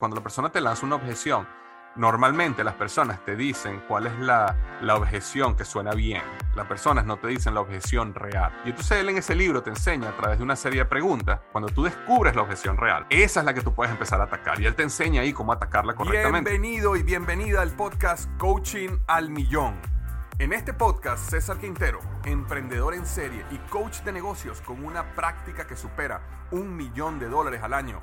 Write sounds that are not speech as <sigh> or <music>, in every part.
Cuando la persona te lanza una objeción, normalmente las personas te dicen cuál es la, la objeción que suena bien. Las personas no te dicen la objeción real. Y entonces él en ese libro te enseña a través de una serie de preguntas, cuando tú descubres la objeción real, esa es la que tú puedes empezar a atacar. Y él te enseña ahí cómo atacarla correctamente. Bienvenido y bienvenida al podcast Coaching al Millón. En este podcast, César Quintero, emprendedor en serie y coach de negocios con una práctica que supera un millón de dólares al año,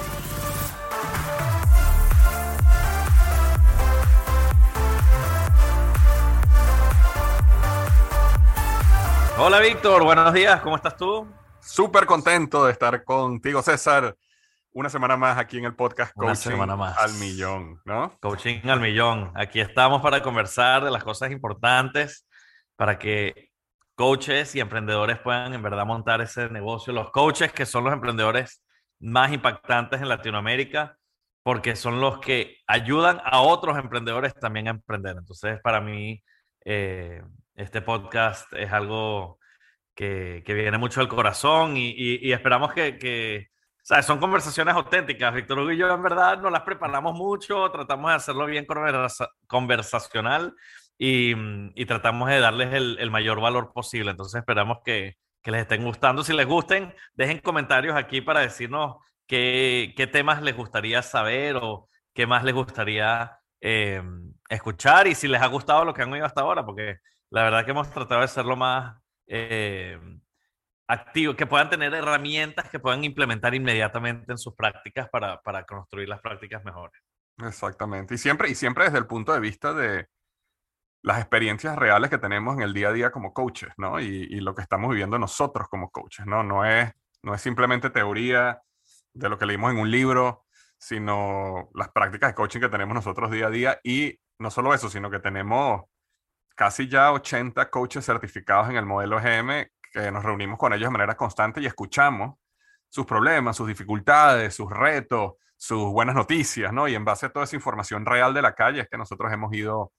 Hola Víctor, buenos días, ¿cómo estás tú? Súper contento de estar contigo, César. Una semana más aquí en el podcast Una Coaching semana más. al Millón, ¿no? Coaching al millón. Aquí estamos para conversar de las cosas importantes para que coaches y emprendedores puedan en verdad montar ese negocio. Los coaches que son los emprendedores más impactantes en Latinoamérica porque son los que ayudan a otros emprendedores también a emprender. Entonces, para mí, eh, este podcast es algo que, que viene mucho del corazón y, y- y esperamos que, que, o sea, son conversaciones auténticas. Víctor Hugo y yo, en verdad, nos las preparamos mucho, tratamos de hacerlo bien conversa- conversacional y, mm, y tratamos de darles el, el mayor valor posible. Entonces, esperamos que, que les estén gustando. Si les gusten, dejen comentarios aquí para decirnos qué, qué temas les gustaría saber o qué más les gustaría eh, escuchar y si les ha gustado lo que han oído hasta ahora, porque la verdad que hemos tratado de ser lo más eh, activo, que puedan tener herramientas que puedan implementar inmediatamente en sus prácticas para, para construir las prácticas mejores. Exactamente. Y siempre, y siempre desde el punto de vista de las experiencias reales que tenemos en el día a día como coaches, ¿no? Y, y lo que estamos viviendo nosotros como coaches, ¿no? No es, no es simplemente teoría de lo que leímos en un libro, sino las prácticas de coaching que tenemos nosotros día a día. Y no solo eso, sino que tenemos casi ya 80 coaches certificados en el modelo GM que nos reunimos con ellos de manera constante y escuchamos sus problemas, sus dificultades, sus retos, sus buenas noticias, ¿no? Y en base a toda esa información real de la calle es que nosotros hemos ido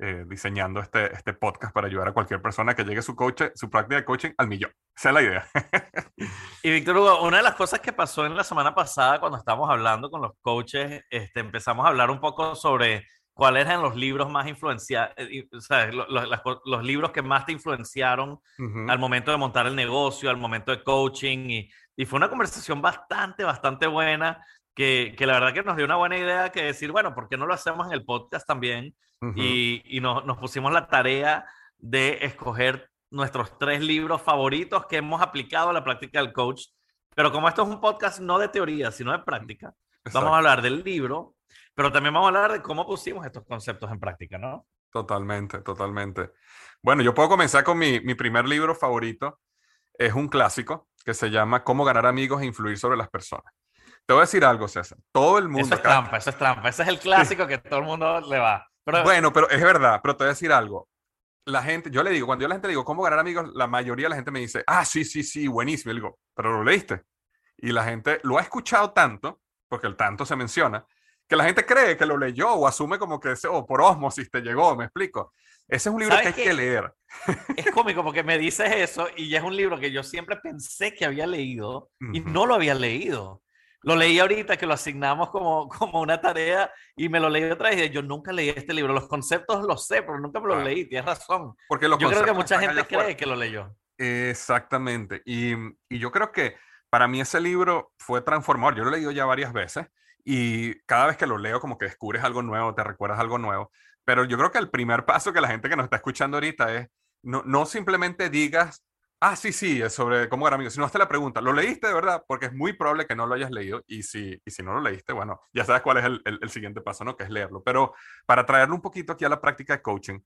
eh, diseñando este, este podcast para ayudar a cualquier persona que llegue su, coche, su práctica de coaching al millón. Esa es la idea. <laughs> Y Víctor Hugo, una de las cosas que pasó en la semana pasada cuando estábamos hablando con los coaches, este, empezamos a hablar un poco sobre cuáles eran los libros más influenciados, o sea, lo- lo- las co- los libros que más te influenciaron al momento de montar el negocio, al momento de coaching, y, y fue una conversación bastante, bastante buena, que, que la verdad que nos dio una buena idea que decir, bueno, ¿por qué no lo hacemos en el podcast también? Y, y nos, nos pusimos la tarea de escoger nuestros tres libros favoritos que hemos aplicado a la práctica del coach. Pero como esto es un podcast no de teoría, sino de práctica, Exacto. vamos a hablar del libro, pero también vamos a hablar de cómo pusimos estos conceptos en práctica, ¿no? Totalmente, totalmente. Bueno, yo puedo comenzar con mi, mi primer libro favorito. Es un clásico que se llama Cómo ganar amigos e influir sobre las personas. Te voy a decir algo, César. Todo el mundo Eso es acá- trampa, eso es trampa. Ese es el clásico que todo el mundo le va. Pero, Bueno, pero es verdad, pero te voy a decir algo. La gente, yo le digo, cuando yo a la gente le digo, ¿cómo ganar amigos? La mayoría de la gente me dice, ah, sí, sí, sí, buenísimo. Y digo, pero lo leíste. Y la gente lo ha escuchado tanto, porque el tanto se menciona, que la gente cree que lo leyó o asume como que o por osmosis te llegó, me explico. Ese es un libro que hay ¿Sabes que leer. es cómico porque me dices eso y ya es un libro que yo siempre pensé que había leído y no lo había leído. Lo leí ahorita que lo asignamos como, como una tarea y me lo leí otra vez y yo nunca leí este libro. Los conceptos los sé, pero nunca me los Claro. leí. Tienes razón. Porque los Yo creo que mucha gente cree que lo leyó. Exactamente. Y, y yo creo que para mí ese libro fue transformador. Yo lo he leído ya varias veces y cada vez que lo leo como que descubres algo nuevo, te recuerdas algo nuevo. Pero yo creo que el primer paso que la gente que nos está escuchando ahorita es, no, no simplemente digas, ah, sí, sí, es sobre cómo ganar amigos, sino hazte la pregunta, ¿lo leíste de verdad? Porque es muy probable que no lo hayas leído y si, y si no lo leíste, bueno, ya sabes cuál es el, el, el siguiente paso, ¿no? Que es leerlo. Pero para traerlo un poquito aquí a la práctica de coaching,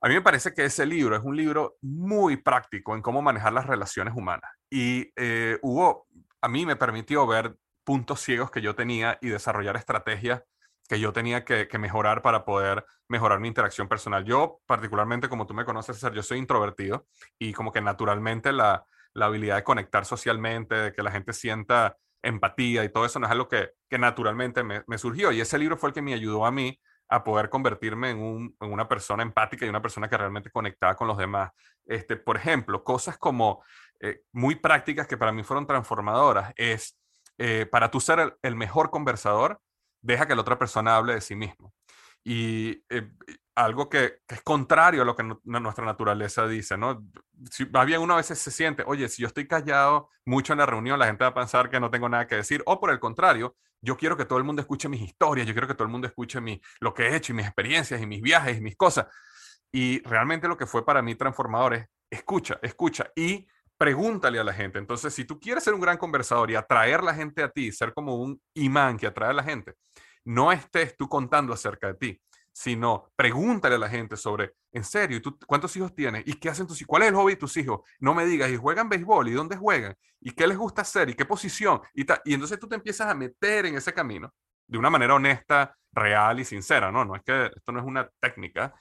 a mí me parece que ese libro es un libro muy práctico en cómo manejar las relaciones humanas. Y eh, hubo, a mí me permitió ver puntos ciegos que yo tenía y desarrollar estrategias que yo tenía que, que, mejorar para poder mejorar mi interacción personal. Yo, particularmente, como tú me conoces, César, yo soy introvertido y como que naturalmente la, la habilidad de conectar socialmente, de que la gente sienta empatía y todo eso no es algo que, que naturalmente me, surgió. Y ese libro fue el que me ayudó a mí a poder convertirme en, un, en, una persona empática y una persona que realmente conectaba con los demás. Este, por ejemplo, cosas como eh, muy prácticas que para mí fueron transformadoras es, eh, para tú ser el, mejor conversador, deja que la otra persona hable de sí mismo. Y eh, algo que, es contrario a lo que nuestra naturaleza dice, ¿no? Si, más bien uno a veces se siente, oye, si yo estoy callado mucho en la reunión, la gente va a pensar que no tengo nada que decir, o por el contrario, yo quiero que todo el mundo escuche mis historias, yo quiero que todo el mundo escuche mi, lo que he hecho y mis experiencias y mis viajes y mis cosas. Y realmente lo que fue para mí transformador es, escucha, escucha y pregúntale a la gente. Entonces, si tú quieres ser un gran conversador y atraer la gente a ti, ser como un imán que atrae a la gente, no estés tú contando acerca de ti, sino pregúntale a la gente sobre, en serio, ¿tú, ¿cuántos hijos tienes? ¿Y qué hacen tus hijos? ¿Cuál es el hobby de tus hijos? No me digas, ¿y juegan béisbol? ¿Y dónde juegan? ¿Y qué les gusta hacer? ¿Y qué posición? Y, y entonces tú te empiezas a meter en ese camino de una manera honesta, real y sincera, ¿no? No es que esto no es una técnica.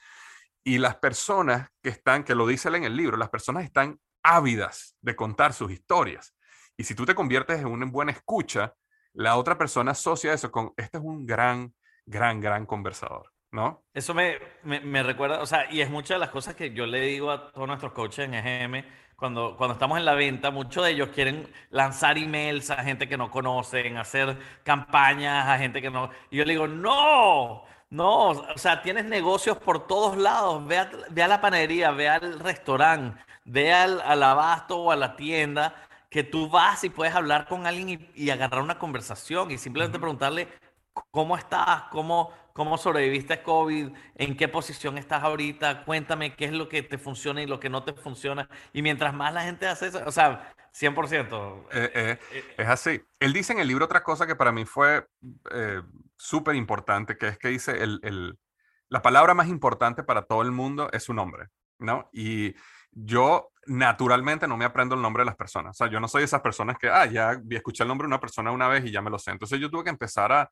Y las personas que están, que lo dice en el libro, las personas están ávidas de contar sus historias. Y si tú te conviertes en una buena escucha, la otra persona asocia eso con, este es un gran, gran, gran conversador, ¿no? Eso me, me, me recuerda, o sea, y es muchas de las cosas que yo le digo a todos nuestros coaches en EGM, cuando, cuando estamos en la venta, muchos de ellos quieren lanzar emails a gente que no conocen, hacer campañas a gente que no... Y yo le digo, no, no, o sea, tienes negocios por todos lados, ve a, ve a la panadería, ve al restaurante, ve al, al abasto o a la tienda que tú vas y puedes hablar con alguien y, y agarrar una conversación y simplemente uh -huh. preguntarle cómo estás, cómo, cómo sobreviviste a COVID, en qué posición estás ahorita, cuéntame qué es lo que te funciona y lo que no te funciona. Y mientras más la gente hace eso, o sea, 100%. Eh, eh, es así. Él dice en el libro otra cosa que para mí fue eh, súper importante, que es que dice, el, el, la palabra más importante para todo el mundo es su nombre, ¿no? Y yo naturalmente no me aprendo el nombre de las personas. O sea, yo no soy esas personas que, ah, ya escuché el nombre de una persona una vez y ya me lo sé. Entonces yo tuve que empezar a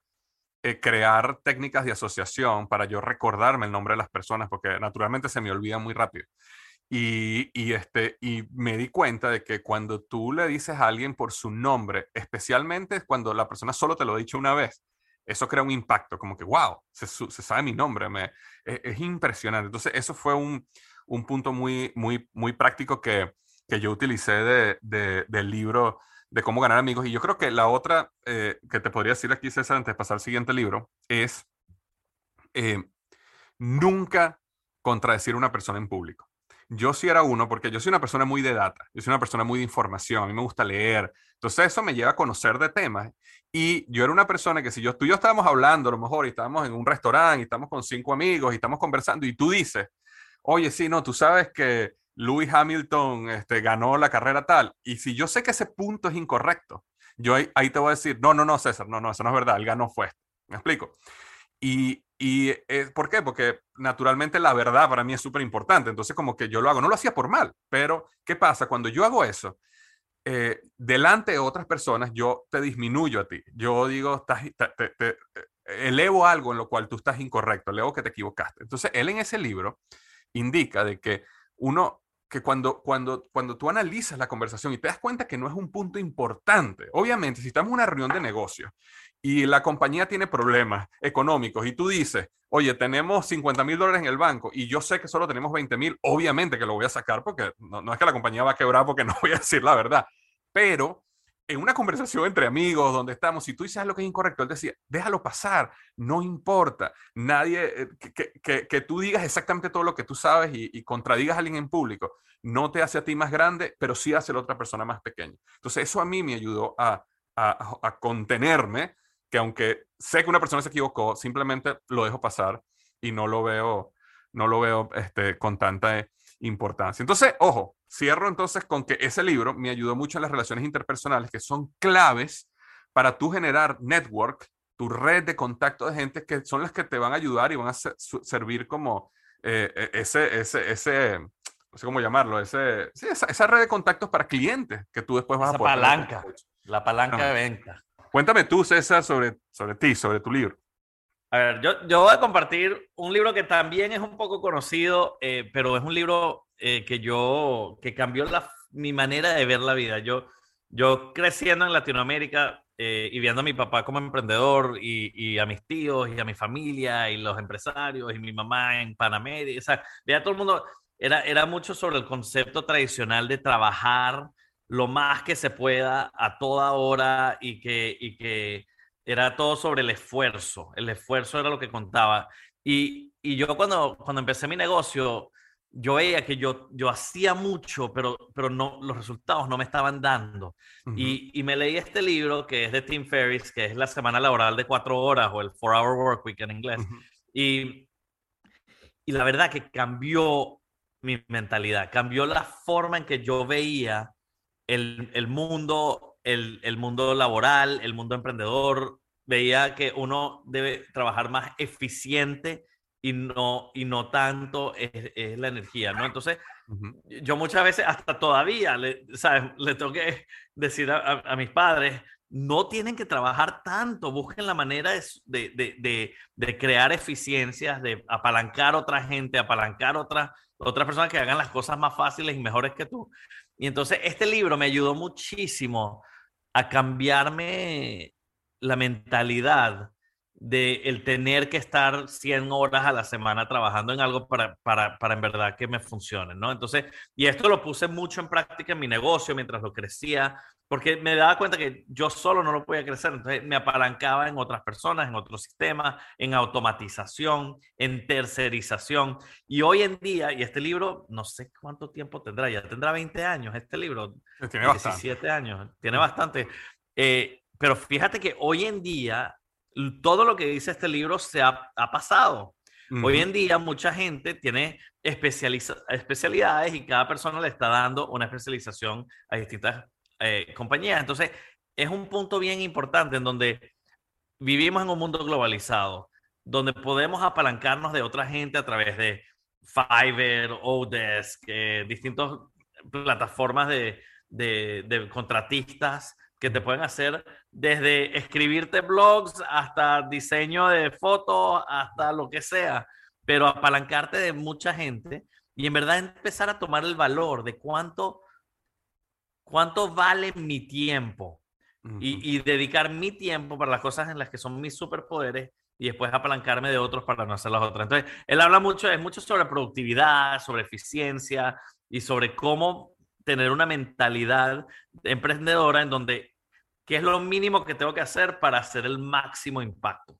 eh, crear técnicas de asociación para yo recordarme el nombre de las personas, porque naturalmente se me olvida muy rápido. Y, y, este, y me di cuenta de que cuando tú le dices a alguien por su nombre, especialmente cuando la persona solo te lo ha dicho una vez, eso crea un impacto, como que, wow, se, sabe mi nombre, me, es, es impresionante. Entonces, eso fue un, un punto muy, muy, muy práctico que, que yo utilicé de, del libro de cómo ganar amigos. Y yo creo que la otra eh, que te podría decir aquí, César, antes de pasar al siguiente libro, es eh, nunca contradecir a una persona en público. Yo sí era uno, porque yo soy una persona muy de data, yo soy una persona muy de información, a mí me gusta leer. Entonces eso me lleva a conocer de temas. Y yo era una persona que si yo, tú y yo estábamos hablando, a lo mejor, y estábamos en un restaurante, y estamos con cinco amigos, y estamos conversando, y tú dices, oye, sí, no, tú sabes que Lewis Hamilton este, ganó la carrera tal, y si yo sé que ese punto es incorrecto, yo ahí, te voy a decir, no, no, no, César, no, no, eso no es verdad, él ganó fue. ¿Me explico? Y, y eh, ¿por qué? Porque naturalmente la verdad para mí es súper importante, entonces como que yo lo hago, no lo hacía por mal, pero ¿qué pasa? Cuando yo hago eso, eh, delante de otras personas, yo te disminuyo a ti. Yo digo, estás, te, te, eh, elevo algo en lo cual tú estás incorrecto, elevo que te equivocaste. Entonces, él en ese libro indica de que uno, que cuando, cuando, cuando tú analizas la conversación y te das cuenta que no es un punto importante, obviamente, si estamos en una reunión de negocios y la compañía tiene problemas económicos y tú dices, oye, tenemos 50 mil dólares en el banco y yo sé que solo tenemos 20 mil, obviamente que lo voy a sacar porque no, no, es que la compañía va a quebrar porque <laughs> no voy a decir la verdad, pero en una conversación entre amigos donde estamos, si tú dices algo que es incorrecto, él decía, déjalo pasar, no importa, nadie, eh, que, tú digas exactamente todo lo que tú sabes y, contradigas a alguien en público, no te hace a ti más grande, pero sí hace a la otra persona más pequeña. Entonces eso a mí me ayudó a, a, a contenerme, que aunque sé que una persona se equivocó, simplemente lo dejo pasar y no lo veo, no lo veo este, con tanta importancia. Entonces, ojo, cierro entonces con que ese libro me ayudó mucho en las relaciones interpersonales que son claves para tú generar network, tu red de contacto de gente que son las que te van a ayudar y van a servir como eh, e, ese, ese, ese, no sé cómo llamarlo, ese, sí, esa, red de contactos para clientes que tú después vas a poder. palanca, la palanca de venta. Cuéntame tú, César, sobre, sobre ti, sobre tu libro. A ver, yo, yo voy a compartir un libro que también es un poco conocido, eh, pero es un libro eh, que yo, que cambió la, mi manera de ver la vida. Yo, yo creciendo en Latinoamérica eh, y viendo a mi papá como emprendedor y, y, a mis tíos y a mi familia y los empresarios y mi mamá en Panamá, o sea, veía todo el mundo, era, era mucho sobre el concepto tradicional de trabajar lo más que se pueda a toda hora y que, y que era todo sobre el esfuerzo. El esfuerzo era lo que contaba. Y, y yo cuando, cuando empecé mi negocio, yo veía que yo, yo hacía mucho, pero, pero no, los resultados no me estaban dando. y, y, me leí este libro que es de Tim Ferriss, que es la semana laboral de cuatro horas o el Four Hour Work Week en inglés. y, y la verdad que cambió mi mentalidad, cambió la forma en que yo veía el, el mundo, el, el mundo laboral, el mundo emprendedor. Veía que uno debe trabajar más eficiente y no, y no tanto es, es la energía, ¿no? Entonces, yo muchas veces, hasta todavía, le, ¿sabes? Le tengo que decir a, a, mis padres, no tienen que trabajar tanto, busquen la manera de, de, de, de crear eficiencias, de apalancar a otra gente, apalancar otras otras personas que hagan las cosas más fáciles y mejores que tú. Y entonces este libro me ayudó muchísimo a cambiarme la mentalidad de el tener que estar 100 horas a la semana trabajando en algo para, para, para, en verdad que me funcione, ¿no? Entonces, y esto lo puse mucho en práctica en mi negocio mientras lo crecía, porque me daba cuenta que yo solo no lo podía crecer, entonces me apalancaba en otras personas, en otros sistemas, en automatización, en tercerización. Y hoy en día, y este libro, no sé cuánto tiempo tendrá, ya tendrá 20 años este libro, tiene 17 años, tiene bastante. Eh, pero fíjate que hoy en día todo lo que dice este libro se ha, ha pasado. Hoy en día mucha gente tiene especialidades y cada persona le está dando una especialización a distintas eh, compañías. Entonces, es un punto bien importante en donde vivimos en un mundo globalizado, donde podemos apalancarnos de otra gente a través de Fiverr, Odesk, eh, distintas plataformas de, de, de contratistas que te pueden hacer desde escribirte blogs hasta diseño de fotos, hasta lo que sea, pero apalancarte de mucha gente y en verdad empezar a tomar el valor de cuánto, cuánto vale mi tiempo y, y, dedicar mi tiempo para las cosas en las que son mis superpoderes y después apalancarme de otros para no hacer las otras. Entonces, él habla mucho, es mucho sobre productividad, sobre eficiencia y sobre cómo tener una mentalidad emprendedora en donde ¿Qué es lo mínimo que tengo que hacer para hacer el máximo impacto?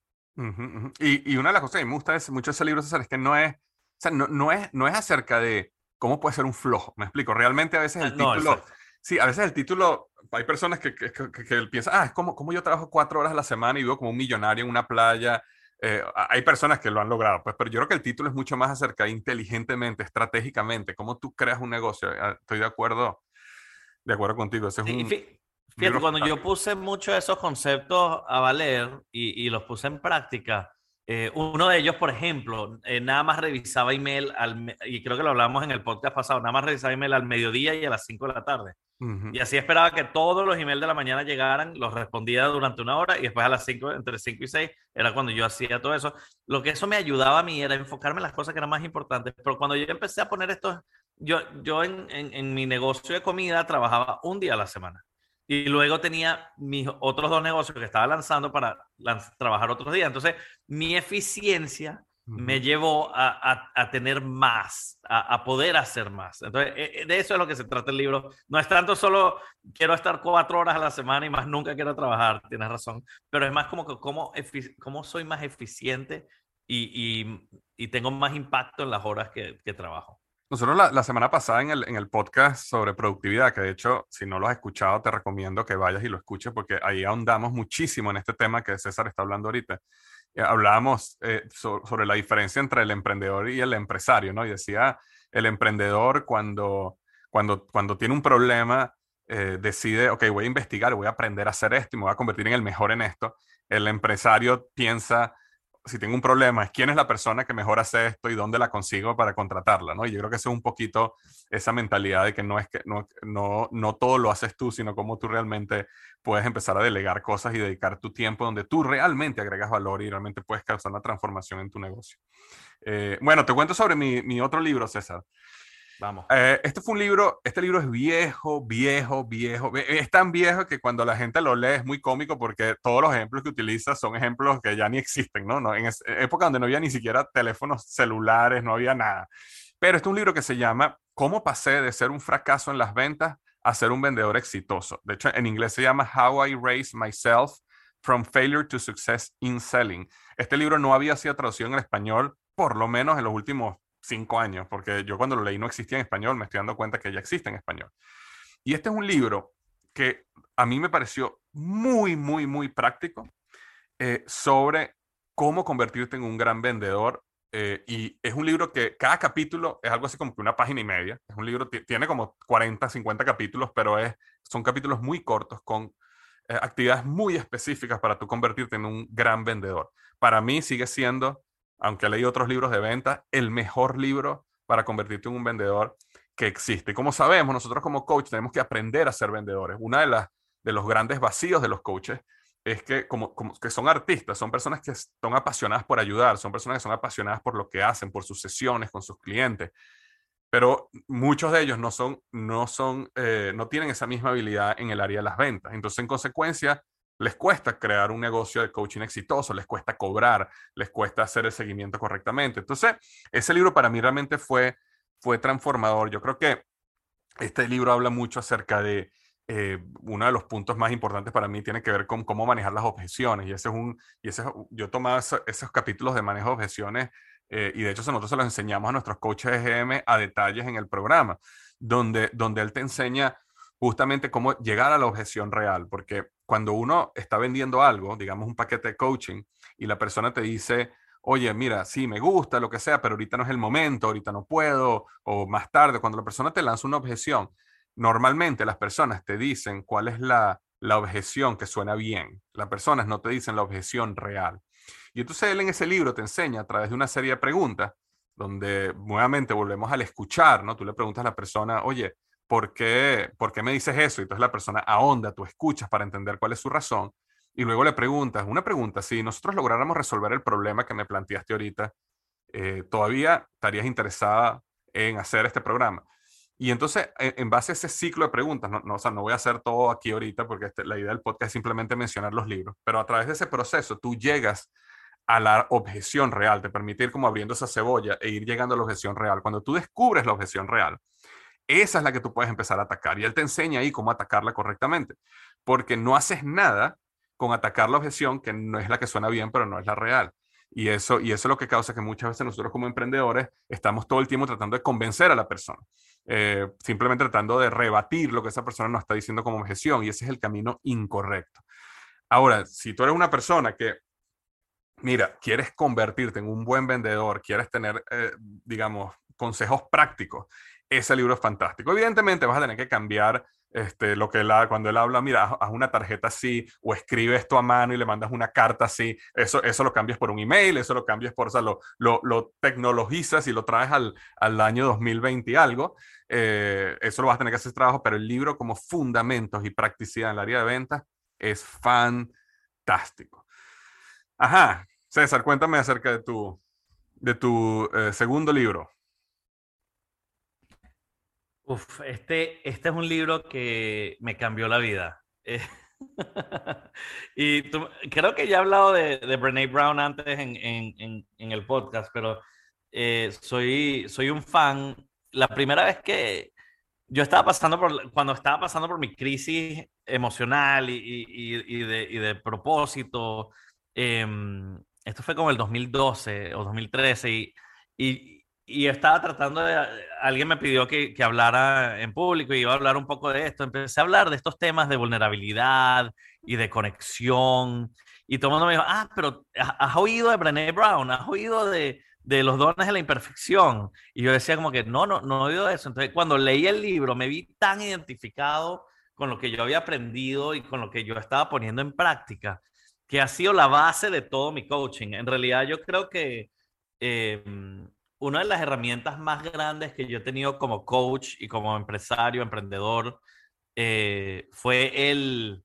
Y, y, una de las cosas que me gusta es mucho ese libro, César, es que no es, o sea, no, no, es, no es acerca de cómo puede ser un flojo. Me explico. Realmente a veces el ah, título. sí, a veces el título. Hay personas que, que, que, piensan, ah, es como, como yo trabajo cuatro horas a la semana y vivo como un millonario en una playa. Eh, hay personas que lo han logrado, pues, pero yo creo que el título es mucho más acerca de inteligentemente, estratégicamente, cómo tú creas un negocio. Ah, estoy de acuerdo, de acuerdo contigo. Ese es un, Fíjate, cuando yo puse muchos de esos conceptos a valer y, y los puse en práctica, eh, uno de ellos, por ejemplo, eh, nada más revisaba email, al, y creo que lo hablamos en el podcast pasado, nada más revisaba email al mediodía y a las 5 de la tarde. Y así esperaba que todos los emails de la mañana llegaran, los respondía durante una hora y después a las 5, entre 5 y 6, era cuando yo hacía todo eso. Lo que eso me ayudaba a mí era enfocarme en las cosas que eran más importantes. Pero cuando yo empecé a poner esto, yo, yo en, en, en mi negocio de comida trabajaba un día a la semana. Y luego tenía mis otros dos negocios que estaba lanzando para trabajar otros días. Entonces, mi eficiencia me llevó a, a, tener más, a, a, poder hacer más. Entonces, e, e, de eso es lo que se trata el libro. No es tanto solo quiero estar cuatro horas a la semana y más nunca quiero trabajar, tienes razón, pero es más como que cómo, cómo soy más eficiente y, y, y, tengo más impacto en las horas que, que trabajo. Nosotros la, la, semana pasada en el, en el podcast sobre productividad, que de hecho, si no lo has escuchado, te recomiendo que vayas y lo escuches porque ahí ahondamos muchísimo en este tema que César está hablando ahorita. Eh, hablábamos eh, sobre la diferencia entre el emprendedor y el empresario, ¿no? Y decía, el emprendedor cuando, cuando, cuando tiene un problema, eh, decide, ok, voy a investigar, voy a aprender a hacer esto y me voy a convertir en el mejor en esto. El empresario piensa, si tengo un problema, es quién es la persona que mejor hace esto y dónde la consigo para contratarla, ¿no? Y yo creo que eso es un poquito esa mentalidad de que no es que no, no, no todo lo haces tú, sino cómo tú realmente puedes empezar a delegar cosas y dedicar tu tiempo donde tú realmente agregas valor y realmente puedes causar una transformación en tu negocio. Eh, bueno, te cuento sobre mi, mi otro libro, César. Vamos. Eh, este fue un libro, este libro es viejo, viejo, viejo. Es tan viejo que cuando la gente lo lee es muy cómico porque todos los ejemplos que utiliza son ejemplos que ya ni existen, ¿no? no en época donde no había ni siquiera teléfonos celulares, no había nada. Pero este es un libro que se llama ¿Cómo pasé de ser un fracaso en las ventas a ser un vendedor exitoso? De hecho, en inglés se llama How I Raised Myself from Failure to Success in Selling. Este libro no había sido traducido en español por lo menos en los últimos cinco años, porque yo cuando lo leí no existía en español, me estoy dando cuenta que ya existe en español. Y este es un libro que a mí me pareció muy, muy, muy práctico eh, sobre cómo convertirte en un gran vendedor. Eh, y es un libro que cada capítulo es algo así como que una página y media. Es un libro, tiene como 40, 50 capítulos, pero es, son capítulos muy cortos con eh, actividades muy específicas para tú convertirte en un gran vendedor. Para mí sigue siendo aunque leí otros libros de venta, el mejor libro para convertirte en un vendedor que existe. Como sabemos, nosotros como coach tenemos que aprender a ser vendedores. Una de, las, de los grandes vacíos de los coaches es que, como, que son artistas, son personas que son apasionadas por ayudar, son personas que son apasionadas por lo que hacen, por sus sesiones con sus clientes. Pero muchos de ellos no son, no son, eh, no tienen esa misma habilidad en el área de las ventas. Entonces, en consecuencia, les cuesta crear un negocio de coaching exitoso, les cuesta cobrar, les cuesta hacer el seguimiento correctamente. Entonces, ese libro para mí realmente fue, fue transformador. Yo creo que este libro habla mucho acerca de eh, uno de los puntos más importantes para mí tiene que ver con cómo manejar las objeciones. Y ese es un, y ese, yo tomaba esos, esos capítulos de manejo de objeciones eh, y de hecho nosotros se los enseñamos a nuestros coaches GM a detalles en el programa, donde, donde él te enseña justamente cómo llegar a la objeción real, porque cuando uno está vendiendo algo, digamos un paquete de coaching, y la persona te dice, oye, mira, sí, me gusta, lo que sea, pero ahorita no es el momento, ahorita no puedo, o más tarde, cuando la persona te lanza una objeción, normalmente las personas te dicen cuál es la, la objeción que suena bien. Las personas no te dicen la objeción real. Y entonces él en ese libro te enseña a través de una serie de preguntas, donde nuevamente volvemos al escuchar, ¿no? Tú le preguntas a la persona, oye, ¿por qué, ¿por qué me dices eso? Y entonces la persona ahonda, tú escuchas para entender cuál es su razón y luego le preguntas, una pregunta, si nosotros lográramos resolver el problema que me planteaste ahorita, eh, ¿todavía estarías interesada en hacer este programa? Y entonces, en, base a ese ciclo de preguntas, no, no, o sea, no voy a hacer todo aquí ahorita porque este, la idea del podcast es simplemente mencionar los libros, pero a través de ese proceso tú llegas a la objeción real, te permite ir como abriendo esa cebolla e ir llegando a la objeción real. Cuando tú descubres la objeción real, esa es la que tú puedes empezar a atacar. Y él te enseña ahí cómo atacarla correctamente. Porque no haces nada con atacar la objeción que no es la que suena bien, pero no es la real. Y eso, y eso es lo que causa que muchas veces nosotros como emprendedores estamos todo el tiempo tratando de convencer a la persona. Eh, simplemente tratando de rebatir lo que esa persona nos está diciendo como objeción. Y ese es el camino incorrecto. Ahora, si tú eres una persona que mira, quieres convertirte en un buen vendedor, quieres tener, eh, digamos, consejos prácticos, ese libro es fantástico. Evidentemente vas a tener que cambiar este, lo que él, cuando él habla, mira, haz una tarjeta así, o escribe esto a mano y le mandas una carta así, eso, eso lo cambias por un email, eso lo cambias por, o sea, lo, lo, tecnologizas y lo traes al, al año 2020 y algo, eh, eso lo vas a tener que hacer trabajo, pero el libro como fundamentos y practicidad en el área de ventas es fantástico. Ajá, César, cuéntame acerca de tu, de tu eh, segundo libro. Uf, este, este es un libro que me cambió la vida. Eh, <laughs> y creo que ya he hablado de, de Brene Brown antes en, en, en, el podcast, pero eh, soy, soy un fan. La primera vez que yo estaba pasando por, cuando estaba pasando por mi crisis emocional y, y, y de, de, propósito, em, esto fue como el 2012 o 2013 y, y estaba tratando de, alguien me pidió que, que, hablara en público y iba a hablar un poco de esto. Empecé a hablar de estos temas de vulnerabilidad y de conexión y todo el mundo me dijo, ah, pero has oído de Brené Brown, has oído de, de los dones de la imperfección. Y yo decía como que no, no, no he oído eso. Entonces, cuando leí el libro, me vi tan identificado con lo que yo había aprendido y con lo que yo estaba poniendo en práctica, que ha sido la base de todo mi coaching. En realidad, yo creo que eh, una de las herramientas más grandes que yo he tenido como coach y como empresario, emprendedor, eh, fue el,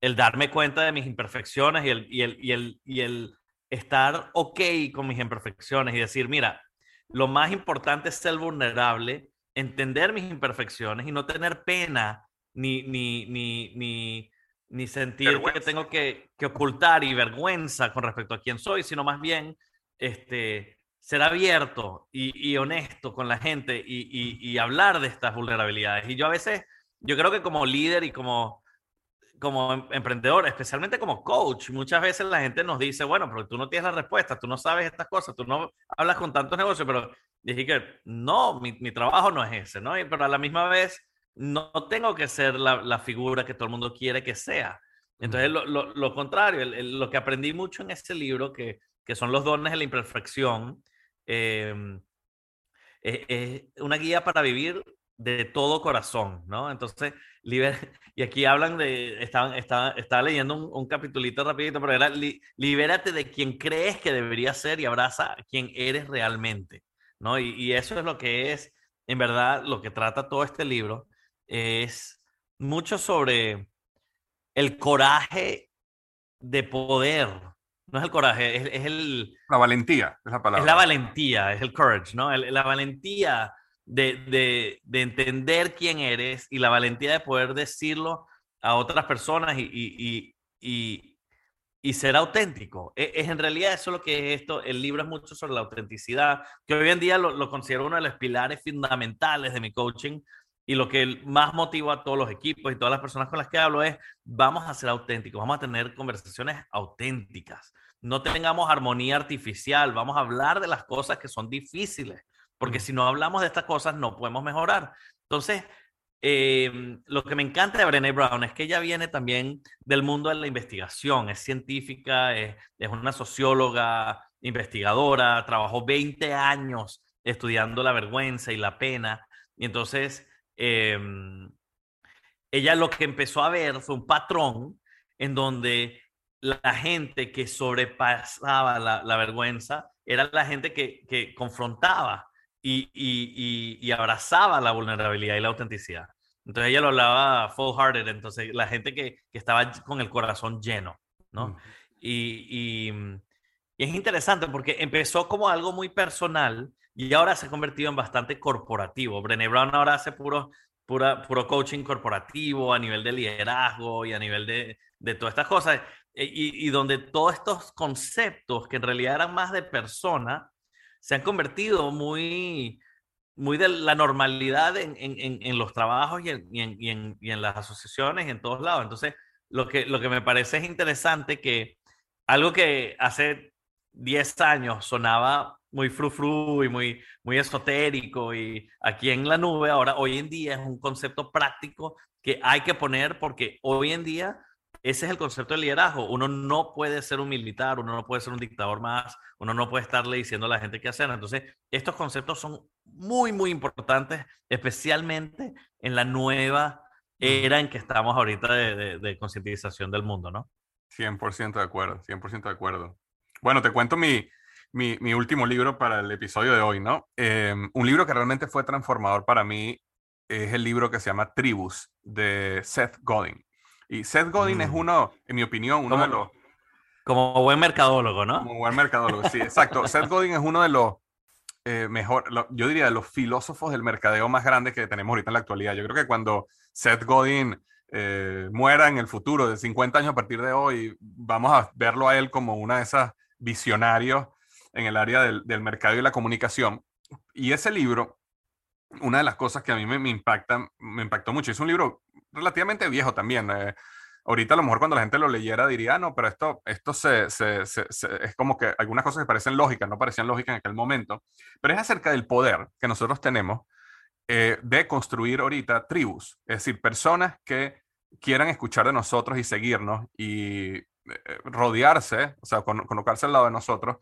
el darme cuenta de mis imperfecciones y el, y el, y el, y el estar ok con mis imperfecciones y decir, mira, lo más importante es ser vulnerable, entender mis imperfecciones y no tener pena ni, ni, ni, ni, ni sentir que tengo que, que, ocultar y vergüenza con respecto a quién soy, sino más bien este, ser abierto y, y honesto con la gente y, y, y hablar de estas vulnerabilidades. Y yo a veces, yo creo que como líder y como como em, emprendedor, especialmente como coach, muchas veces la gente nos dice, bueno, pero tú no tienes la respuesta, tú no sabes estas cosas, tú no hablas con tantos negocios, pero dije que no, mi, mi trabajo no es ese, ¿no? Pero a la misma vez, no tengo que ser la, la figura que todo el mundo quiere que sea. Entonces, lo, lo, lo contrario, lo que aprendí mucho en ese libro, que, que son los dones de la imperfección, es una guía para vivir de todo corazón, ¿no? Entonces, <laughs> y aquí hablan de, estaban, estaba, estaba leyendo un, un, capitulito rapidito, pero era libérate de quien crees que debería ser y abraza quien eres realmente, ¿no? Y, y, eso es lo que es, en verdad, lo que trata todo este libro, es mucho sobre el coraje de poder, no es el coraje, es, es el... La valentía, es la palabra. Es la valentía, es el courage, ¿no? El, la valentía de, de, de, entender quién eres y la valentía de poder decirlo a otras personas y, y, y, y ser auténtico. Es, es, en realidad eso lo que es esto. El libro es mucho sobre la autenticidad, que hoy en día lo, lo considero uno de los pilares fundamentales de mi coaching. Y lo que más motiva a todos los equipos y todas las personas con las que hablo es, vamos a ser auténticos, vamos a tener conversaciones auténticas. No tengamos armonía artificial, vamos a hablar de las cosas que son difíciles porque si no hablamos de estas cosas no podemos mejorar. Entonces, eh, lo que me encanta de Brené Brown es que ella viene también del mundo de la investigación, es científica, es, es una socióloga, investigadora, trabajó 20 años estudiando la vergüenza y la pena. Y entonces, eh, ella lo que empezó a ver fue un patrón en donde la gente que sobrepasaba la, la vergüenza era la gente que, que confrontaba y, y, y, abrazaba la vulnerabilidad y la autenticidad. Entonces ella lo hablaba full-hearted, entonces la gente que, que, estaba con el corazón lleno, ¿no? Mm. Y, es interesante porque empezó como algo muy personal y ahora se ha convertido en bastante corporativo. Brené Brown ahora hace puro, pura, puro coaching corporativo a nivel de liderazgo y a nivel de, de todas estas cosas. E, y, donde todos estos conceptos que en realidad eran más de persona, se han convertido muy, muy de la normalidad en, en, en los trabajos y en, y, y en, las asociaciones y en todos lados. Entonces, lo que, lo que me parece es interesante que algo que hace 10 años sonaba muy frufru y muy, muy esotérico y aquí en la nube, ahora hoy en día es un concepto práctico que hay que poner porque hoy en día ese es el concepto de liderazgo. Uno no puede ser un militar, uno no puede ser un dictador más, uno no puede estarle diciendo a la gente qué hacer. Entonces, estos conceptos son muy, muy importantes, especialmente en la nueva era en que estamos ahorita de, de, de concientización del mundo, ¿no? 100% de acuerdo, 100% de acuerdo. Bueno, te cuento mi, mi, mi, último libro para el episodio de hoy, ¿no? Eh, un libro que realmente fue transformador para mí es el libro que se llama Tribus de Seth Godin. Y Seth Godin mm. es uno, en mi opinión, uno como, de los... Como buen mercadólogo, ¿no? Como buen mercadólogo, sí, exacto. <laughs> Seth Godin es uno de los eh, mejor, lo, yo diría de los filósofos del mercadeo más grandes que tenemos ahorita en la actualidad. Yo creo que cuando Seth Godin eh, muera en el futuro, de 50 años a partir de hoy, vamos a verlo a él como una de esas visionarios en el área del, del mercado y la comunicación. Y ese libro, una de las cosas que a mí me, me, impacta, me impactó mucho, es un libro relativamente viejo también. Eh, ahorita a lo mejor cuando la gente lo leyera diría, ah, no, pero esto, esto se, se, se, es como que algunas cosas que parecen lógicas, no parecían lógicas en aquel momento, pero es acerca del poder que nosotros tenemos eh, de construir ahorita tribus, es decir, personas que quieran escuchar de nosotros y seguirnos y eh, rodearse, o sea, colocarse al lado de nosotros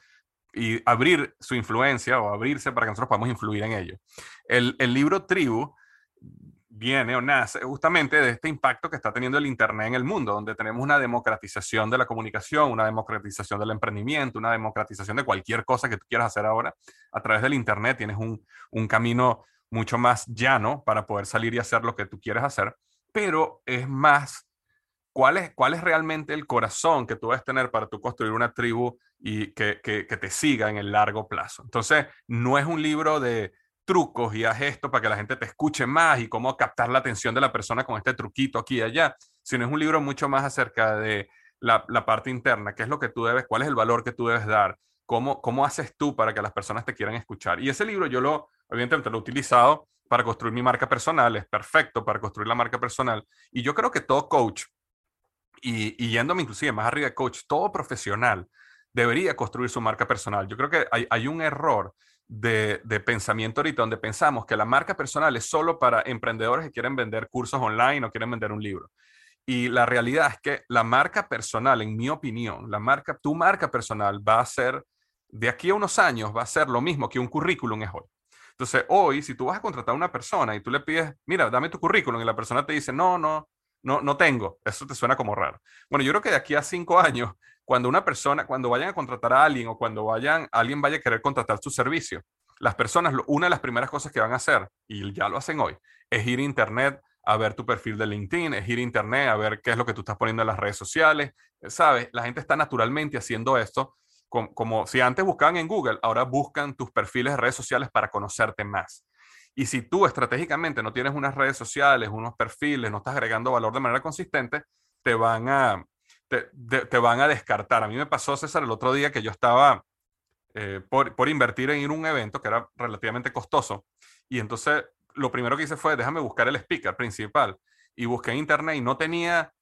y abrir su influencia o abrirse para que nosotros podamos influir en ello. El, el libro Tribu viene o nace justamente de este impacto que está teniendo el Internet en el mundo, donde tenemos una democratización de la comunicación, una democratización del emprendimiento, una democratización de cualquier cosa que tú quieras hacer ahora. A través del Internet tienes un, un camino mucho más llano para poder salir y hacer lo que tú quieres hacer, pero es más, ¿cuál es, cuál es realmente el corazón que tú debes tener para tú construir una tribu y que, que, que te siga en el largo plazo? Entonces, no es un libro de trucos y haz esto para que la gente te escuche más y cómo captar la atención de la persona con este truquito aquí y allá, sino es un libro mucho más acerca de la, la parte interna, qué es lo que tú debes, cuál es el valor que tú debes dar, cómo, cómo haces tú para que las personas te quieran escuchar. Y ese libro yo lo, evidentemente, lo he utilizado para construir mi marca personal, es perfecto para construir la marca personal. Y yo creo que todo coach, y, y yéndome inclusive más arriba de coach, todo profesional debería construir su marca personal. Yo creo que hay, hay un error de, pensamiento ahorita, donde pensamos que la marca personal es solo para emprendedores que quieren vender cursos online o quieren vender un libro. Y la realidad es que la marca personal, en mi opinión, la marca, tu marca personal va a ser, de aquí a unos años, va a ser lo mismo que un currículum es hoy. Entonces, hoy, si tú vas a contratar a una persona y tú le pides, mira, dame tu currículum, y la persona te dice, no, no, no, no tengo, eso te suena como raro. Bueno, yo creo que de aquí a cinco años cuando una persona, cuando vayan a contratar a alguien o cuando vayan, alguien vaya a querer contratar su servicio, las personas, una de las primeras cosas que van a hacer, y ya lo hacen hoy, es ir a internet a ver tu perfil de LinkedIn, es ir a internet a ver qué es lo que tú estás poniendo en las redes sociales, ¿sabes? La gente está naturalmente haciendo esto, como, como si antes buscaban en Google, ahora buscan tus perfiles de redes sociales para conocerte más. Y si tú estratégicamente no tienes unas redes sociales, unos perfiles, no estás agregando valor de manera consistente, te van a, te, van a descartar. A mí me pasó, César, el otro día que yo estaba eh, por, por, invertir en ir a un evento que era relativamente costoso. Y entonces lo primero que hice fue, déjame buscar el speaker principal. Y busqué en internet y no tenía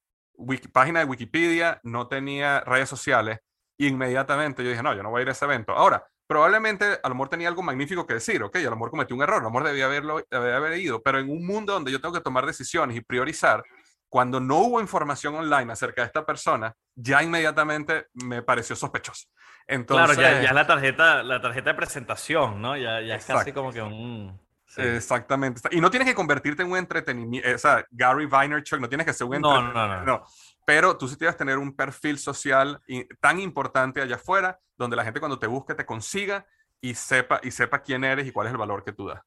página de Wikipedia, no tenía redes sociales. inmediatamente yo dije, no, yo no voy a ir a ese evento. Ahora, probablemente a lo mejor tenía algo magnífico que decir, ok, a lo mejor cometí un error, a lo mejor debía haberlo, debía haber ido, pero en un mundo donde yo tengo que tomar decisiones y priorizar, cuando no hubo información online acerca de esta persona, ya inmediatamente me pareció sospechoso. Entonces, claro, ya, es la tarjeta, la tarjeta de presentación, ¿no? Ya, ya es casi como que un... Exactamente. Y no tienes que convertirte en un entretenimiento, o sea, Gary Vaynerchuk, no tienes que ser un no, no, no, no. Pero tú sí tienes que tener un perfil social tan importante allá afuera, donde la gente cuando te busque te consiga y sepa, y sepa quién eres y cuál es el valor que tú das.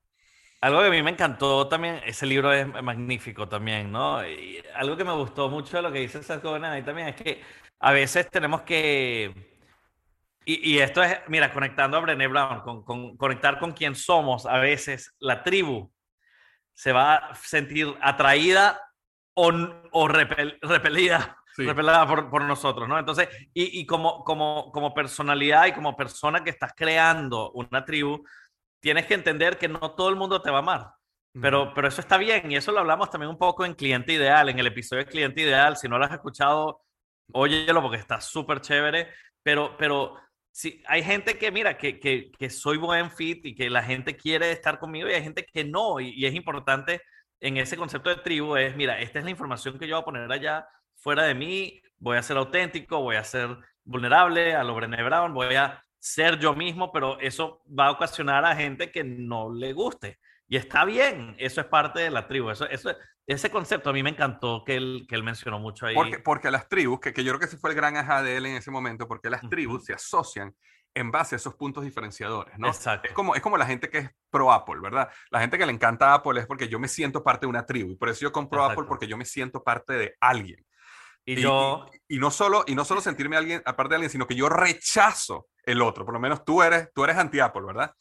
Algo que a mí me encantó también, ese libro es magnífico también, ¿no? Y algo que me gustó mucho de lo que dice Seth ahí también es que a veces tenemos que, y, esto es, mira, conectando a Brené Brown, con, conectar con quién somos, a veces la tribu se va a sentir atraída o, o repelida, repelida por, por, nosotros, ¿no? Entonces, y, y como, como, como personalidad y como persona que estás creando una tribu, tienes que entender que no todo el mundo te va a amar. Pero, pero eso está bien y eso lo hablamos también un poco en Cliente Ideal, en el episodio de Cliente Ideal. Si no lo has escuchado, óyelo porque está súper chévere. Pero, pero si hay gente que, mira, que, que, que, soy buen fit y que la gente quiere estar conmigo y hay gente que no. Y, y, es importante en ese concepto de tribu es, mira, esta es la información que yo voy a poner allá fuera de mí. Voy a ser auténtico, voy a ser vulnerable a lo Brené Brown, voy a ser yo mismo, pero eso va a ocasionar a gente que no le guste. Y está bien, eso es parte de la tribu. Eso, eso, ese concepto a mí me encantó que él, que él mencionó mucho ahí. Porque, porque las tribus, que, que yo creo que ese fue el gran ajá de él en ese momento, porque las tribus se asocian en base a esos puntos diferenciadores, ¿no? Exacto. Es como, es como la gente que es pro Apple, ¿verdad? La gente que le encanta Apple es porque yo me siento parte de una tribu y por eso yo compro Apple porque yo me siento parte de alguien. Y, yo... Y, no solo, y no solo sentirme alguien, aparte de alguien, sino que yo rechazo el otro. Por lo menos tú eres, tú eres anti-Apple, ¿verdad?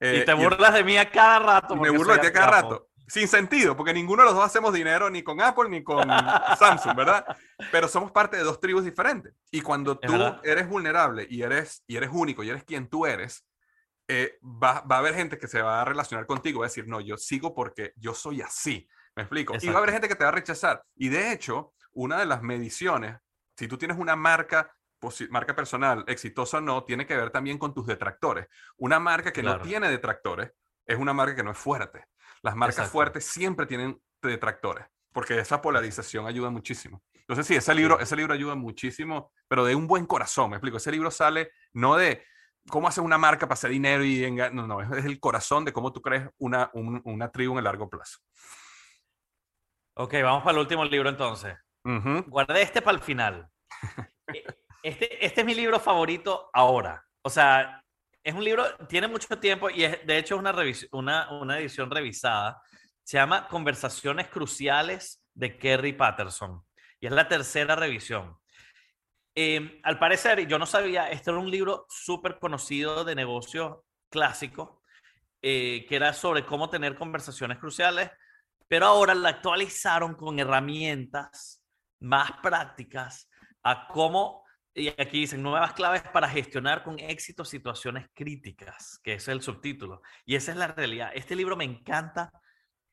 y eh, te burlas de mí a cada rato. me burlo de ti a cada rato. Sin sentido, porque ninguno de los dos hacemos dinero ni con Apple ni con <laughs> Samsung, ¿verdad? Pero somos parte de dos tribus diferentes. Y cuando tú eres vulnerable y eres, y eres único y eres quien tú eres, eh, va, va, a haber gente que se va a relacionar contigo, va a decir, no, yo sigo porque yo soy así. ¿Me explico? Y va a haber gente que te va a rechazar. Y de hecho, una de las mediciones, si tú tienes una marca, marca personal exitosa o no, tiene que ver también con tus detractores. Una marca que no tiene detractores es una marca que no es fuerte. Las marcas fuertes siempre tienen detractores. porque esa polarización ayuda muchísimo. Entonces, sí, ese libro, ese libro ayuda muchísimo, pero de un buen corazón, me explico. Ese libro sale no de cómo hacer una marca para hacer dinero y... No, no, es el corazón de cómo tú crees una, una tribu en el largo plazo. Ok, vamos para el último libro entonces. Guardé este para el final. <laughs> E, este, este es mi libro favorito ahora. O sea, es un libro, tiene mucho tiempo y es, de hecho es una, una, una edición revisada. Se llama Conversaciones Cruciales de Kerry Patterson y es la tercera revisión. Em, al parecer, yo no sabía, este era un libro súper conocido de negocios clásico, eh, que era sobre cómo tener conversaciones cruciales, pero ahora la actualizaron con herramientas más prácticas a cómo y aquí dicen nuevas claves para gestionar con éxito situaciones críticas, que es el subtítulo. Y esa es la realidad. Este libro me encanta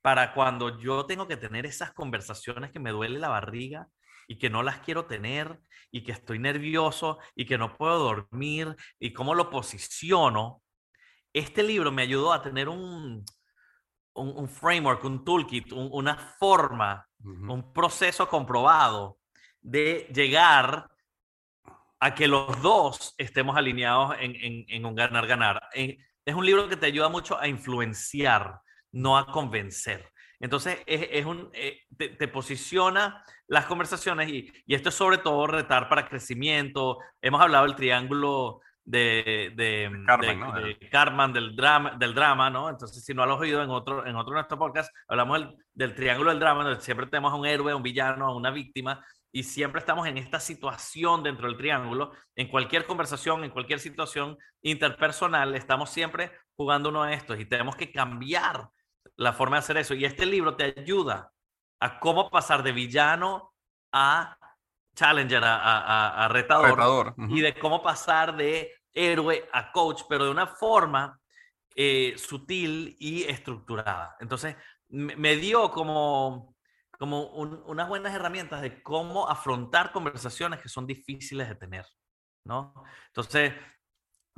para cuando yo tengo que tener esas conversaciones que me duele la barriga y que no las quiero tener y que estoy nervioso y que no puedo dormir y cómo lo posiciono. Este libro me ayudó a tener un, un, framework, un toolkit, una forma, un proceso comprobado de llegar a que los dos estemos alineados en, un ganar-ganar. Eh, es un libro que te ayuda mucho a influenciar, no a convencer. Entonces, es, un, eh, te, posiciona las conversaciones y, esto es sobre todo retar para crecimiento. Hemos hablado del triángulo de, de, Carmen, del, drama, del drama, ¿no? Entonces, si no lo has oído en otro, en otro de nuestros podcasts, hablamos del, del triángulo del drama, donde siempre tenemos a un héroe, un villano, una víctima, y siempre estamos en esta situación dentro del triángulo, en cualquier conversación, en cualquier situación interpersonal, estamos siempre jugando uno de estos y tenemos que cambiar la forma de hacer eso. Y este libro te ayuda a cómo pasar de villano a challenger, a, retador, y de cómo pasar de héroe a coach, pero de una forma eh, sutil y estructurada. Entonces, me dio como como unas buenas herramientas de cómo afrontar conversaciones que son difíciles de tener, ¿no? Entonces,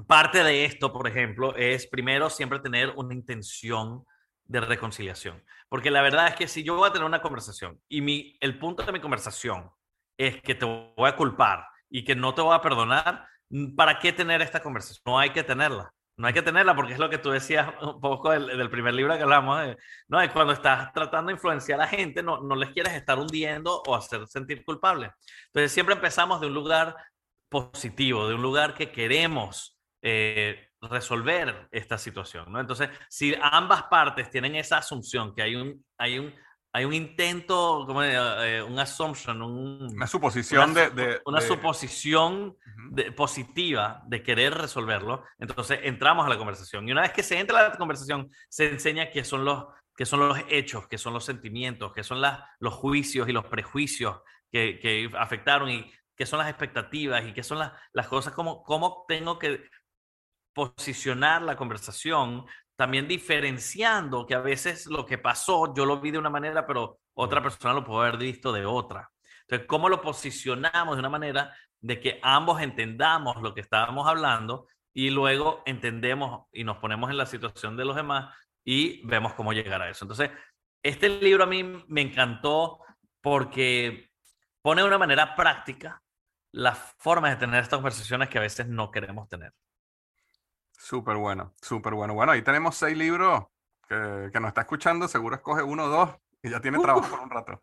parte de esto, por ejemplo, es primero siempre tener una intención de reconciliación. Porque la verdad es que si yo voy a tener una conversación y mi, el punto de mi conversación es que te voy a culpar y que no te voy a perdonar, ¿para qué tener esta conversación? No hay que tenerla. No hay que tenerla porque es lo que tú decías un poco del, primer libro que hablamos, ¿no? Es cuando estás tratando de influenciar a la gente, no, no les quieres estar hundiendo o hacer sentir culpable. Entonces siempre empezamos de un lugar positivo, de un lugar que queremos eh, resolver esta situación. Entonces, si ambas partes tienen esa asunción que hay un, hay un hay un intento, como eh, un assumption, una suposición de, Una suposición positiva de querer resolverlo. Entonces entramos a la conversación. Y una vez que se entra a la conversación, se enseña qué son los, qué son los hechos, qué son los sentimientos, qué son las, los juicios y los prejuicios que, que afectaron y qué son las expectativas y qué son las, las cosas, cómo, cómo tengo que posicionar la conversación también diferenciando que a veces lo que pasó yo lo vi de una manera, pero otra persona lo puede haber visto de otra. Entonces, ¿cómo lo posicionamos de una manera de que ambos entendamos lo que estábamos hablando y luego entendemos y nos ponemos en la situación de los demás y vemos cómo llegar a eso? Entonces, este libro a mí me encantó porque pone de una manera práctica las formas de tener estas conversaciones que a veces no queremos tener. Súper bueno, súper bueno. Bueno, ahí tenemos seis libros que, que nos está escuchando. Seguro escoge uno o dos y ya tiene trabajo por un rato.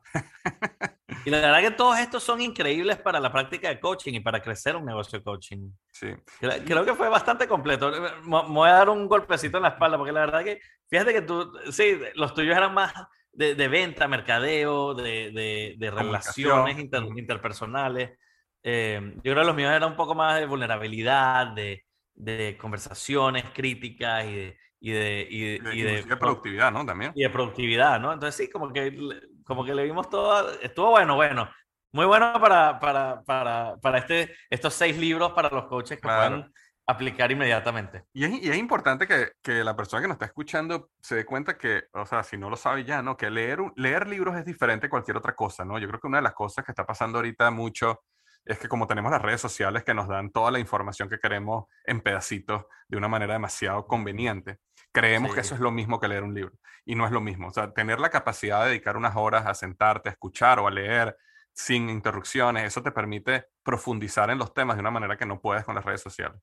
y la verdad que todos estos son increíbles para la práctica de coaching y para crecer un negocio de coaching. Sí. Creo, que fue bastante completo. Me voy a dar un golpecito en la espalda porque la verdad que, fíjate que tú, sí, los tuyos eran más de, de venta, mercadeo, de, de, de relaciones interpersonales. Eh, yo creo que los míos eran un poco más de vulnerabilidad, de de conversaciones críticas y de... Y de, y de, productividad, ¿no? También. Y de productividad, ¿no? Entonces sí, como que, como que le vimos todo, estuvo bueno, bueno. Muy bueno para, para, para, para este, estos seis libros para los coaches que puedan aplicar inmediatamente. Y es, y es importante que, que, la persona que nos está escuchando se dé cuenta que, o sea, si no lo sabe ya, ¿no? Que leer, leer libros es diferente a cualquier otra cosa, ¿no? Yo creo que una de las cosas que está pasando ahorita mucho es que como tenemos las redes sociales que nos dan toda la información que queremos en pedacitos de una manera demasiado conveniente, creemos que eso es lo mismo que leer un libro y no es lo mismo. O sea, tener la capacidad de dedicar unas horas a sentarte, a escuchar o a leer sin interrupciones, eso te permite profundizar en los temas de una manera que no puedes con las redes sociales.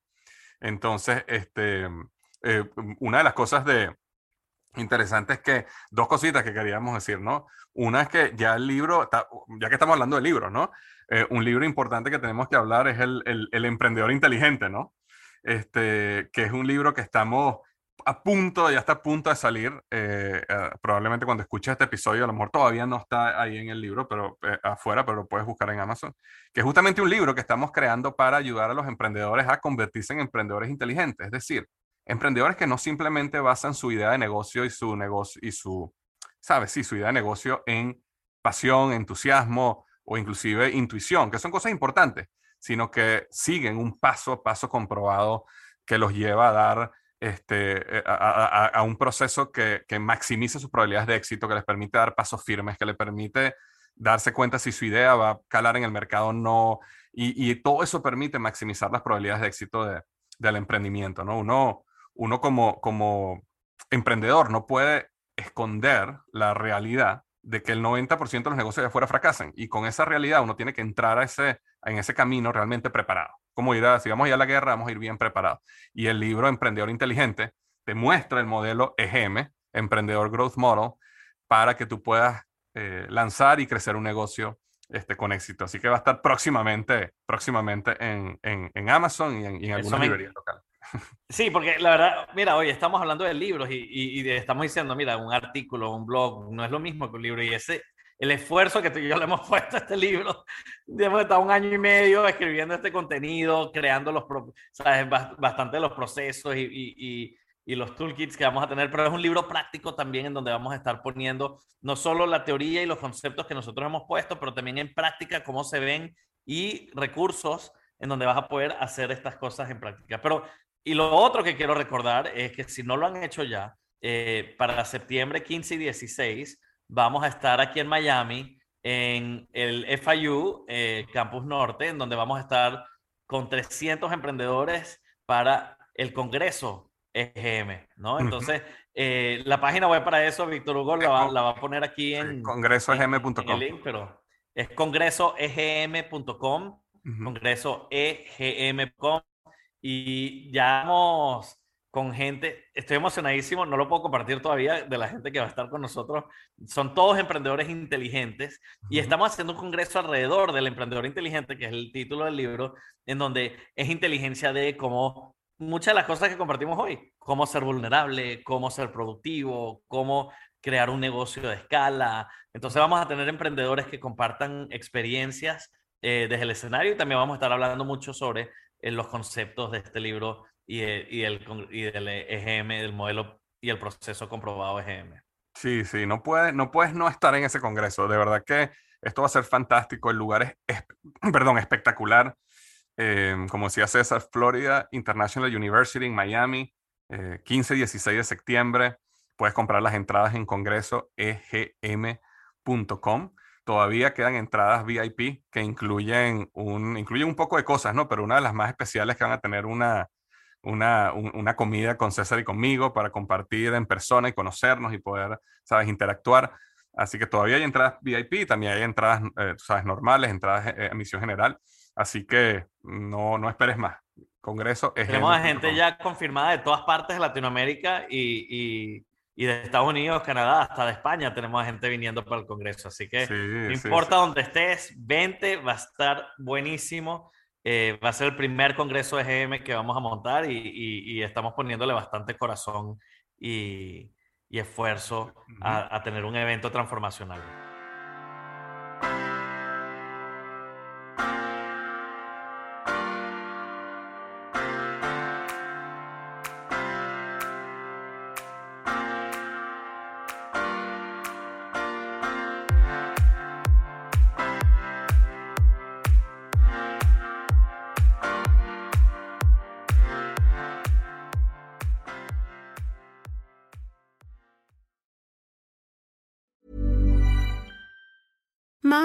Entonces, este, eh, una de las cosas de, interesantes que, dos cositas que queríamos decir, ¿no? Una es que ya el libro, ya que estamos hablando de libros, ¿no? Eh, un libro importante que tenemos que hablar es el, el, Emprendedor Inteligente, ¿no? Este, que es un libro que estamos a punto, ya está a punto de salir. Eh, eh, probablemente cuando escuches este episodio, a lo mejor todavía no está ahí en el libro, pero eh, afuera, pero lo puedes buscar en Amazon. Que es justamente un libro que estamos creando para ayudar a los emprendedores a convertirse en emprendedores inteligentes. Es decir, emprendedores que no simplemente basan su idea de negocio y su negocio y su, sabes, sí, su idea de negocio en pasión, entusiasmo o inclusive intuición, que son cosas importantes, sino que siguen un paso a paso comprobado que los lleva a dar este, eh, a, un proceso que, que, maximice sus probabilidades de éxito, que les permite dar pasos firmes, que les permite darse cuenta si su idea va a calar en el mercado o no. Y, todo eso permite maximizar las probabilidades de éxito de, del emprendimiento. ¿no? Uno, uno como, como emprendedor no puede esconder la realidad de que el 90% de los negocios de afuera fracasan. Y con esa realidad uno tiene que entrar a ese, en ese camino realmente preparado. Como ir a, si vamos a ir a la guerra, vamos a ir bien preparados. Y el libro Emprendedor Inteligente te muestra el modelo EGM, Emprendedor Growth Model, para que tú puedas eh, lanzar y crecer un negocio este, con éxito. Así que va a estar próximamente, próximamente en, en, Amazon y en, en alguna librería local. Sí, porque la verdad, mira, hoy estamos hablando de libros y, y, estamos diciendo, mira, un artículo, un blog, no es lo mismo que un libro. Y ese, el esfuerzo que tú y yo le hemos <laughs> puesto a este libro, hemos estado un año y medio escribiendo este contenido, creando los, sabes, bastante los procesos y, y, y, los toolkits que vamos a tener, pero es un libro práctico también en donde vamos a estar poniendo no solo la teoría y los conceptos que nosotros hemos puesto, pero también en práctica cómo se ven y recursos en donde vas a poder hacer estas cosas en práctica. Pero y lo otro que quiero recordar es que si no lo han hecho ya, eh, para septiembre 15 y 16 vamos a estar aquí en Miami en el FIU eh, Campus Norte, en donde vamos a estar con 300 emprendedores para el Congreso EGM, ¿no? Entonces, eh, la página web para eso, Víctor Hugo la va, a poner aquí en congresoegm.com. pero es congresoegm.com, congresoegm.com y ya vamos con gente, estoy emocionadísimo, no lo puedo compartir todavía de la gente que va a estar con nosotros. Son todos emprendedores inteligentes y estamos haciendo un congreso alrededor del emprendedor inteligente, que es el título del libro, en donde es inteligencia de cómo muchas de las cosas que compartimos hoy, cómo ser vulnerable, cómo ser productivo, cómo crear un negocio de escala. Entonces vamos a tener emprendedores que compartan experiencias eh, desde el escenario y también vamos a estar hablando mucho sobre en los conceptos de este libro y, el, y, el, y del EGM, del modelo y el proceso comprobado EGM. Sí, sí, no, puede, no puedes no estar en ese congreso. De verdad que esto va a ser fantástico. El lugar es, <clears throat> perdón, espectacular. Eh, como decía César, Florida International University en Miami, 15 y 16 de septiembre. Puedes comprar las entradas en congresoegm.com todavía quedan entradas VIP que incluyen un, incluyen un poco de cosas, ¿no? Pero una de las más especiales que van a tener una, una, una comida con César y conmigo para compartir en persona y conocernos y poder, ¿sabes?, interactuar. Así que todavía hay entradas VIP, también hay entradas, eh, ¿sabes?, normales, entradas de emisión general. Así que no, no esperes más. Congreso es Tenemos gente ya confirmada de todas partes de Latinoamérica y, y y de Estados Unidos, Canadá, hasta de España tenemos gente viniendo para el Congreso. Así que no importa dónde estés, vente, va a estar buenísimo. Eh, va a ser el primer Congreso de GM que vamos a montar y, y, estamos poniéndole bastante corazón y, y esfuerzo a, a tener un evento transformacional.